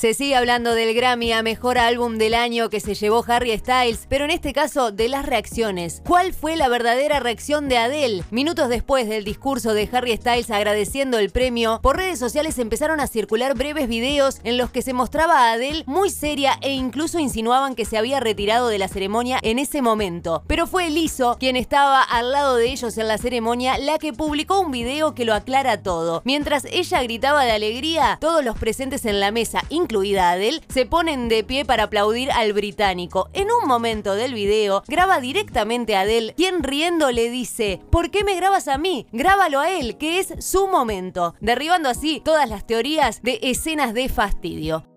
Se sigue hablando del Grammy a Mejor Álbum del Año que se llevó Harry Styles, pero en este caso de las reacciones. ¿Cuál fue la verdadera reacción de Adele? Minutos después del discurso de Harry Styles agradeciendo el premio, por redes sociales empezaron a circular breves videos en los que se mostraba a Adele muy seria e incluso insinuaban que se había retirado de la ceremonia en ese momento. Pero fue Liso quien estaba al lado de ellos en la ceremonia la que publicó un video que lo aclara todo. Mientras ella gritaba de alegría, todos los presentes en la mesa, incluida Adele, se ponen de pie para aplaudir al británico. En un momento del video, graba directamente a Adele, quien riendo le dice, ¿por qué me grabas a mí? Grábalo a él, que es su momento, derribando así todas las teorías de escenas de fastidio.